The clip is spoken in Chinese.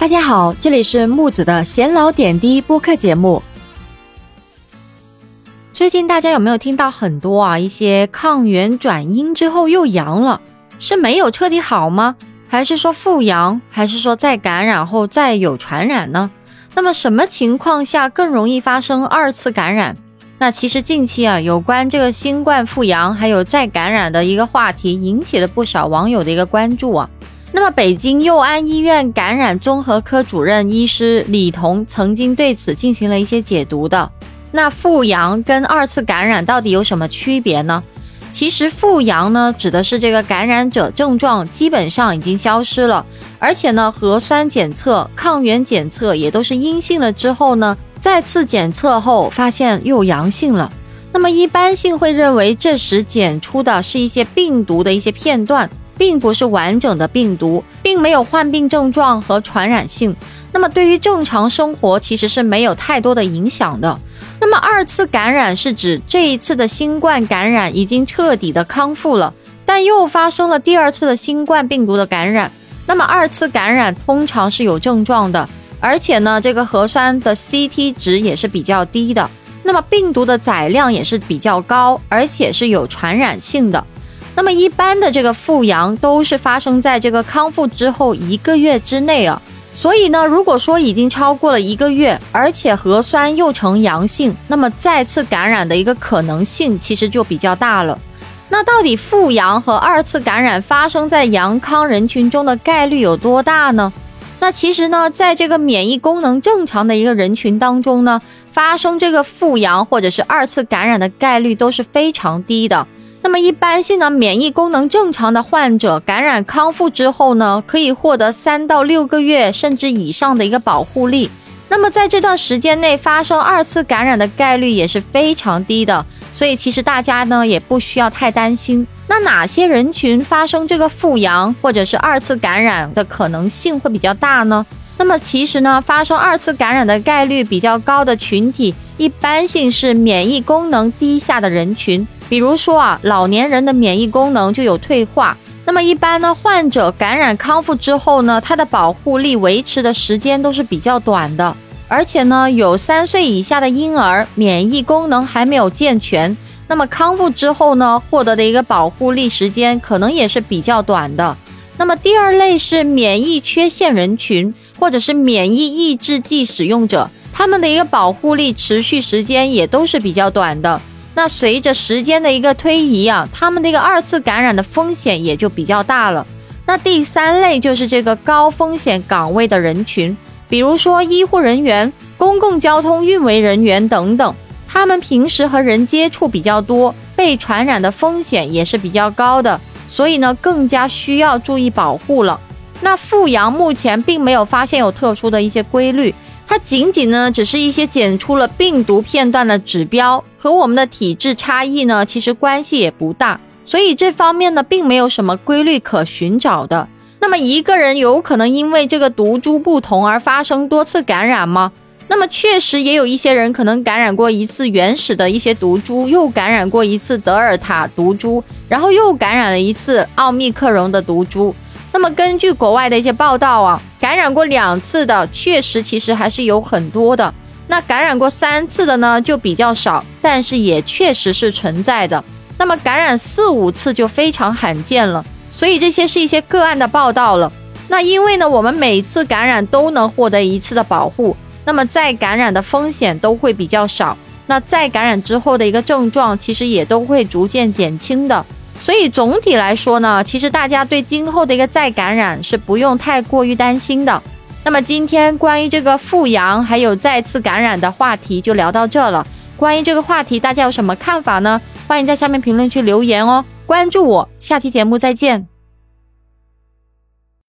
大家好，这里是木子的闲聊点滴播客节目。最近大家有没有听到很多啊？一些抗原转阴之后又阳了，是没有彻底好吗？还是说复阳？还是说再感染后再有传染呢？那么什么情况下更容易发生二次感染？那其实近期啊，有关这个新冠复阳还有再感染的一个话题，引起了不少网友的一个关注啊。那么，北京佑安医院感染综合科主任医师李彤曾经对此进行了一些解读的。那复阳跟二次感染到底有什么区别呢？其实复阳呢，指的是这个感染者症状基本上已经消失了，而且呢，核酸检测、抗原检测也都是阴性了之后呢，再次检测后发现又阳性了。那么一般性会认为这时检出的是一些病毒的一些片段。并不是完整的病毒，并没有患病症状和传染性。那么对于正常生活其实是没有太多的影响的。那么二次感染是指这一次的新冠感染已经彻底的康复了，但又发生了第二次的新冠病毒的感染。那么二次感染通常是有症状的，而且呢这个核酸的 CT 值也是比较低的。那么病毒的载量也是比较高，而且是有传染性的。那么一般的这个复阳都是发生在这个康复之后一个月之内啊，所以呢，如果说已经超过了一个月，而且核酸又呈阳性，那么再次感染的一个可能性其实就比较大了。那到底复阳和二次感染发生在阳康人群中的概率有多大呢？那其实呢，在这个免疫功能正常的一个人群当中呢，发生这个复阳或者是二次感染的概率都是非常低的。那么一般性呢免疫功能正常的患者感染康复之后呢，可以获得三到六个月甚至以上的一个保护力。那么在这段时间内发生二次感染的概率也是非常低的，所以其实大家呢也不需要太担心。那哪些人群发生这个复阳或者是二次感染的可能性会比较大呢？那么其实呢，发生二次感染的概率比较高的群体，一般性是免疫功能低下的人群。比如说啊，老年人的免疫功能就有退化。那么一般呢，患者感染康复之后呢，他的保护力维持的时间都是比较短的。而且呢，有三岁以下的婴儿免疫功能还没有健全，那么康复之后呢，获得的一个保护力时间可能也是比较短的。那么第二类是免疫缺陷人群，或者是免疫抑制剂使用者，他们的一个保护力持续时间也都是比较短的。那随着时间的一个推移啊，他们这个二次感染的风险也就比较大了。那第三类就是这个高风险岗位的人群，比如说医护人员、公共交通运维人员等等，他们平时和人接触比较多，被传染的风险也是比较高的，所以呢，更加需要注意保护了。那阜阳目前并没有发现有特殊的一些规律。它仅仅呢，只是一些检出了病毒片段的指标，和我们的体质差异呢，其实关系也不大，所以这方面呢，并没有什么规律可寻找的。那么一个人有可能因为这个毒株不同而发生多次感染吗？那么确实也有一些人可能感染过一次原始的一些毒株，又感染过一次德尔塔毒株，然后又感染了一次奥密克戎的毒株。那么根据国外的一些报道啊，感染过两次的确实其实还是有很多的。那感染过三次的呢就比较少，但是也确实是存在的。那么感染四五次就非常罕见了。所以这些是一些个案的报道了。那因为呢，我们每次感染都能获得一次的保护，那么再感染的风险都会比较少。那再感染之后的一个症状其实也都会逐渐减轻的。所以总体来说呢，其实大家对今后的一个再感染是不用太过于担心的。那么今天关于这个复阳还有再次感染的话题就聊到这了。关于这个话题，大家有什么看法呢？欢迎在下面评论区留言哦。关注我，下期节目再见。